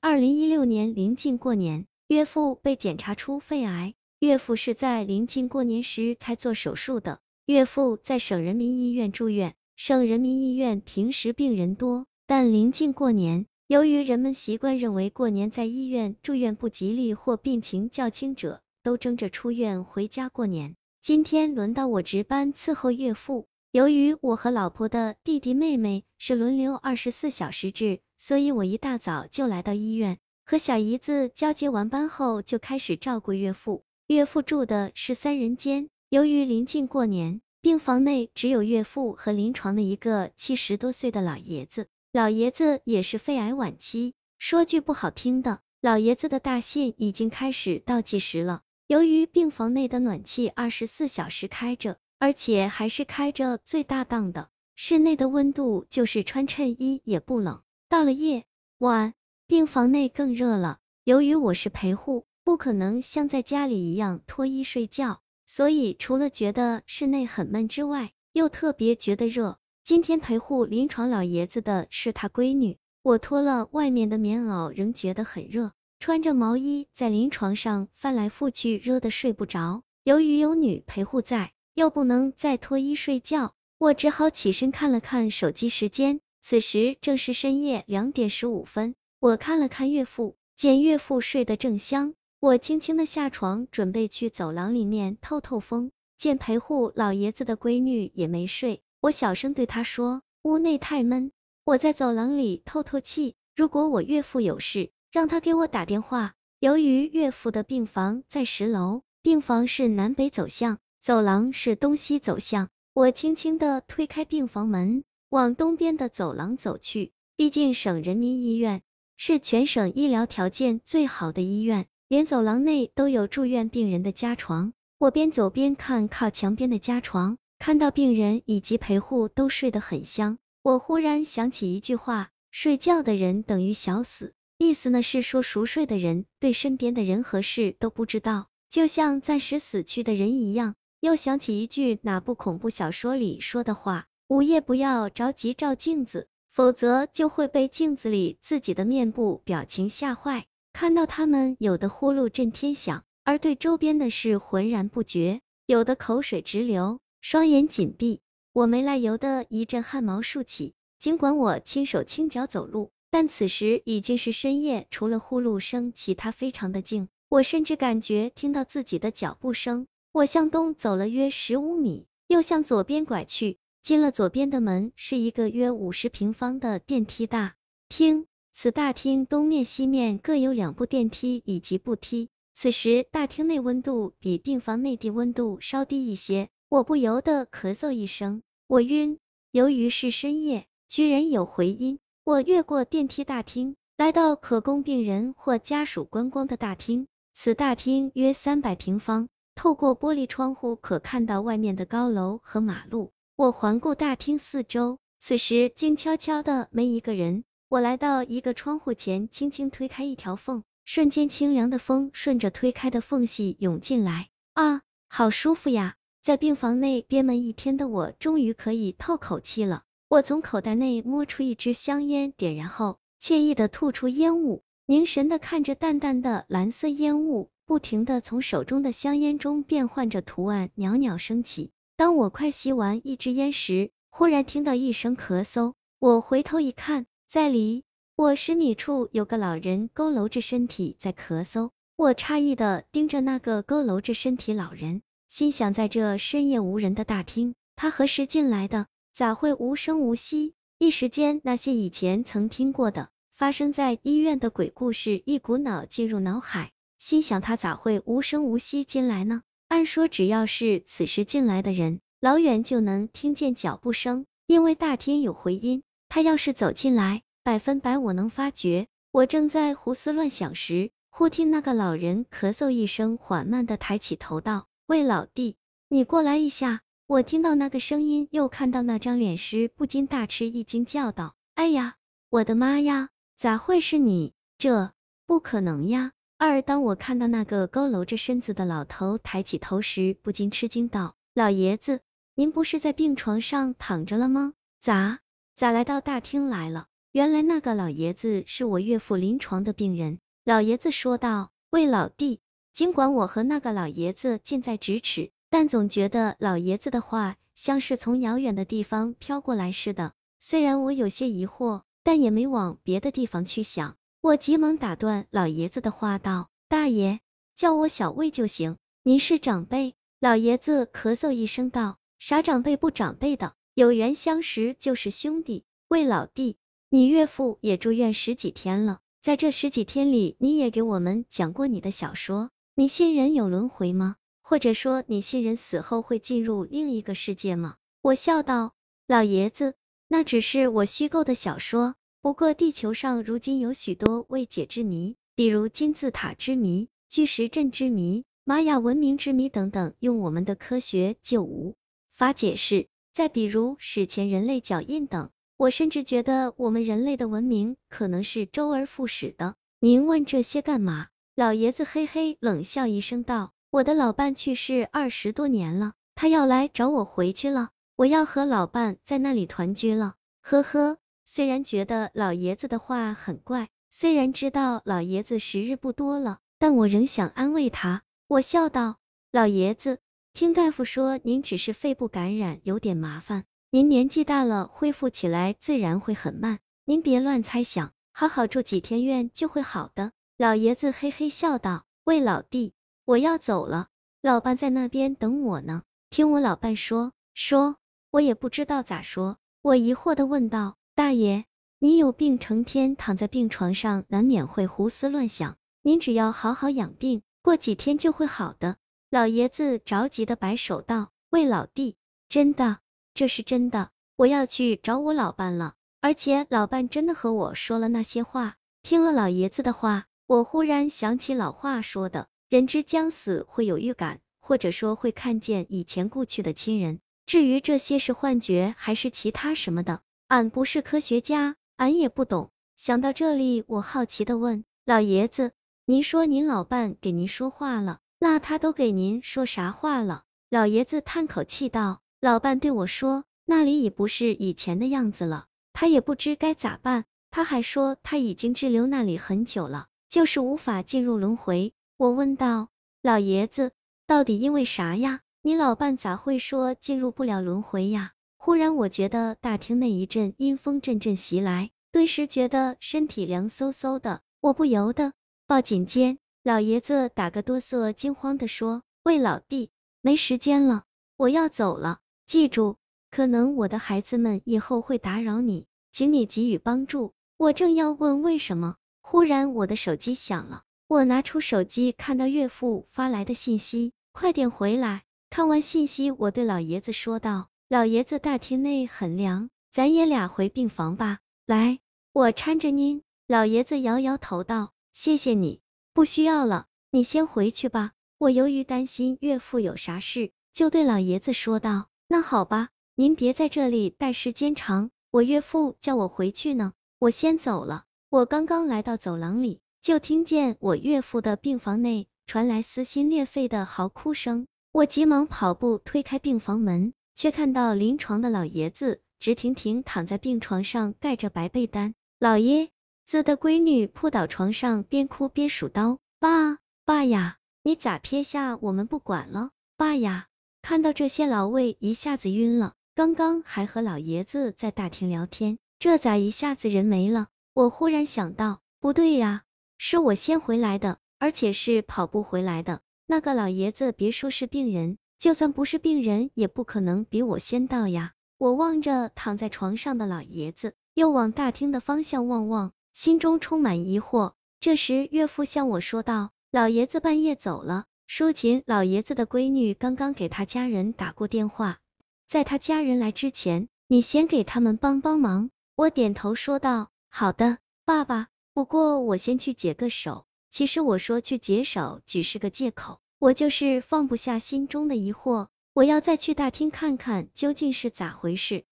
二零一六年临近过年，岳父被检查出肺癌。岳父是在临近过年时才做手术的。岳父在省人民医院住院，省人民医院平时病人多，但临近过年，由于人们习惯认为过年在医院住院不吉利或病情较轻者都争着出院回家过年。今天轮到我值班伺候岳父。由于我和老婆的弟弟妹妹是轮流二十四小时制，所以我一大早就来到医院，和小姨子交接完班后，就开始照顾岳父。岳父住的是三人间，由于临近过年，病房内只有岳父和临床的一个七十多岁的老爷子。老爷子也是肺癌晚期，说句不好听的，老爷子的大限已经开始倒计时了。由于病房内的暖气二十四小时开着。而且还是开着最大档的，室内的温度就是穿衬衣也不冷。到了夜晚，病房内更热了。由于我是陪护，不可能像在家里一样脱衣睡觉，所以除了觉得室内很闷之外，又特别觉得热。今天陪护临床老爷子的是他闺女，我脱了外面的棉袄，仍觉得很热，穿着毛衣在临床上翻来覆去，热得睡不着。由于有女陪护在。又不能再脱衣睡觉，我只好起身看了看手机时间，此时正是深夜两点十五分。我看了看岳父，见岳父睡得正香，我轻轻的下床，准备去走廊里面透透风。见陪护老爷子的闺女也没睡，我小声对她说：“屋内太闷，我在走廊里透透气。如果我岳父有事，让他给我打电话。”由于岳父的病房在十楼，病房是南北走向。走廊是东西走向，我轻轻的推开病房门，往东边的走廊走去。毕竟省人民医院是全省医疗条件最好的医院，连走廊内都有住院病人的家床。我边走边看靠墙边的家床，看到病人以及陪护都睡得很香。我忽然想起一句话：睡觉的人等于小死，意思呢是说熟睡的人对身边的人和事都不知道，就像暂时死去的人一样。又想起一句哪部恐怖小说里说的话：午夜不要着急照镜子，否则就会被镜子里自己的面部表情吓坏。看到他们有的呼噜震天响，而对周边的事浑然不觉；有的口水直流，双眼紧闭。我没来由的一阵汗毛竖起。尽管我轻手轻脚走路，但此时已经是深夜，除了呼噜声，其他非常的静。我甚至感觉听到自己的脚步声。我向东走了约十五米，又向左边拐去，进了左边的门，是一个约五十平方的电梯大厅。此大厅东面、西面各有两部电梯以及步梯。此时大厅内温度比病房内地温度稍低一些，我不由得咳嗽一声，我晕。由于是深夜，居然有回音。我越过电梯大厅，来到可供病人或家属观光的大厅。此大厅约三百平方。透过玻璃窗户可看到外面的高楼和马路。我环顾大厅四周，此时静悄悄的，没一个人。我来到一个窗户前，轻轻推开一条缝，瞬间清凉的风顺着推开的缝隙涌进来。啊，好舒服呀！在病房内憋闷一天的我，终于可以透口气了。我从口袋内摸出一支香烟，点燃后，惬意的吐出烟雾，凝神的看着淡淡的蓝色烟雾。不停的从手中的香烟中变换着图案，袅袅升起。当我快吸完一支烟时，忽然听到一声咳嗽。我回头一看，在离我十米处有个老人佝偻着身体在咳嗽。我诧异的盯着那个佝偻着身体老人，心想在这深夜无人的大厅，他何时进来的？咋会无声无息？一时间，那些以前曾听过的发生在医院的鬼故事一股脑进入脑海。心想他咋会无声无息进来呢？按说只要是此时进来的人，老远就能听见脚步声，因为大厅有回音。他要是走进来，百分百我能发觉。我正在胡思乱想时，忽听那个老人咳嗽一声，缓慢的抬起头道：“魏老弟，你过来一下。”我听到那个声音，又看到那张脸时，不禁大吃一惊，叫道：“哎呀，我的妈呀，咋会是你？这不可能呀！”二，当我看到那个佝偻着身子的老头抬起头时，不禁吃惊道：“老爷子，您不是在病床上躺着了吗？咋咋来到大厅来了？”原来那个老爷子是我岳父临床的病人。老爷子说道：“魏老弟，尽管我和那个老爷子近在咫尺，但总觉得老爷子的话像是从遥远的地方飘过来似的。虽然我有些疑惑，但也没往别的地方去想。”我急忙打断老爷子的话道：“大爷，叫我小魏就行，您是长辈。”老爷子咳嗽一声道：“啥长辈不长辈的，有缘相识就是兄弟。魏老弟，你岳父也住院十几天了，在这十几天里，你也给我们讲过你的小说。你信人有轮回吗？或者说，你信人死后会进入另一个世界吗？”我笑道：“老爷子，那只是我虚构的小说。不过，地球上如今有许多未解之谜，比如金字塔之谜、巨石阵之谜。”玛雅文明之谜等等，用我们的科学就无法解释。再比如史前人类脚印等，我甚至觉得我们人类的文明可能是周而复始的。您问这些干嘛？老爷子嘿嘿冷笑一声道：“我的老伴去世二十多年了，他要来找我回去了，我要和老伴在那里团聚了。”呵呵，虽然觉得老爷子的话很怪，虽然知道老爷子时日不多了，但我仍想安慰他。我笑道：“老爷子，听大夫说您只是肺部感染，有点麻烦。您年纪大了，恢复起来自然会很慢。您别乱猜想，好好住几天院就会好的。”老爷子嘿嘿笑道：“魏老弟，我要走了，老伴在那边等我呢。”听我老伴说说，我也不知道咋说。我疑惑的问道：“大爷，你有病，成天躺在病床上，难免会胡思乱想。您只要好好养病。”过几天就会好的，老爷子着急的摆手道：“魏老弟，真的，这是真的，我要去找我老伴了，而且老伴真的和我说了那些话。”听了老爷子的话，我忽然想起老话说的，人之将死会有预感，或者说会看见以前故去的亲人。至于这些是幻觉还是其他什么的，俺不是科学家，俺也不懂。想到这里，我好奇的问老爷子。您说您老伴给您说话了，那他都给您说啥话了？老爷子叹口气道：“老伴对我说，那里已不是以前的样子了，他也不知该咋办。他还说他已经滞留那里很久了，就是无法进入轮回。”我问道：“老爷子，到底因为啥呀？你老伴咋会说进入不了轮回呀？”忽然我觉得大厅内一阵阴风阵阵袭来，顿时觉得身体凉飕飕的，我不由得。抱紧肩，老爷子打个哆嗦，惊慌的说：“魏老弟，没时间了，我要走了。记住，可能我的孩子们以后会打扰你，请你给予帮助。”我正要问为什么，忽然我的手机响了，我拿出手机，看到岳父发来的信息：“快点回来。”看完信息，我对老爷子说道：“老爷子，大厅内很凉，咱爷俩回病房吧。来，我搀着您。”老爷子摇摇头道。谢谢你，不需要了，你先回去吧。我由于担心岳父有啥事，就对老爷子说道：“那好吧，您别在这里待时间长，我岳父叫我回去呢，我先走了。”我刚刚来到走廊里，就听见我岳父的病房内传来撕心裂肺的嚎哭声，我急忙跑步推开病房门，却看到临床的老爷子直挺挺躺在病床上，盖着白被单。老爷。子的闺女扑倒床上，边哭边数刀。爸，爸呀，你咋撇下我们不管了？爸呀！看到这些，老魏一下子晕了。刚刚还和老爷子在大厅聊天，这咋一下子人没了？我忽然想到，不对呀，是我先回来的，而且是跑步回来的。那个老爷子别说是病人，就算不是病人，也不可能比我先到呀。我望着躺在床上的老爷子，又往大厅的方向望望。心中充满疑惑。这时，岳父向我说道：“老爷子半夜走了，舒琴老爷子的闺女刚刚给他家人打过电话，在他家人来之前，你先给他们帮帮忙。”我点头说道：“好的，爸爸。不过我先去解个手。其实我说去解手只是个借口，我就是放不下心中的疑惑，我要再去大厅看看究竟是咋回事。”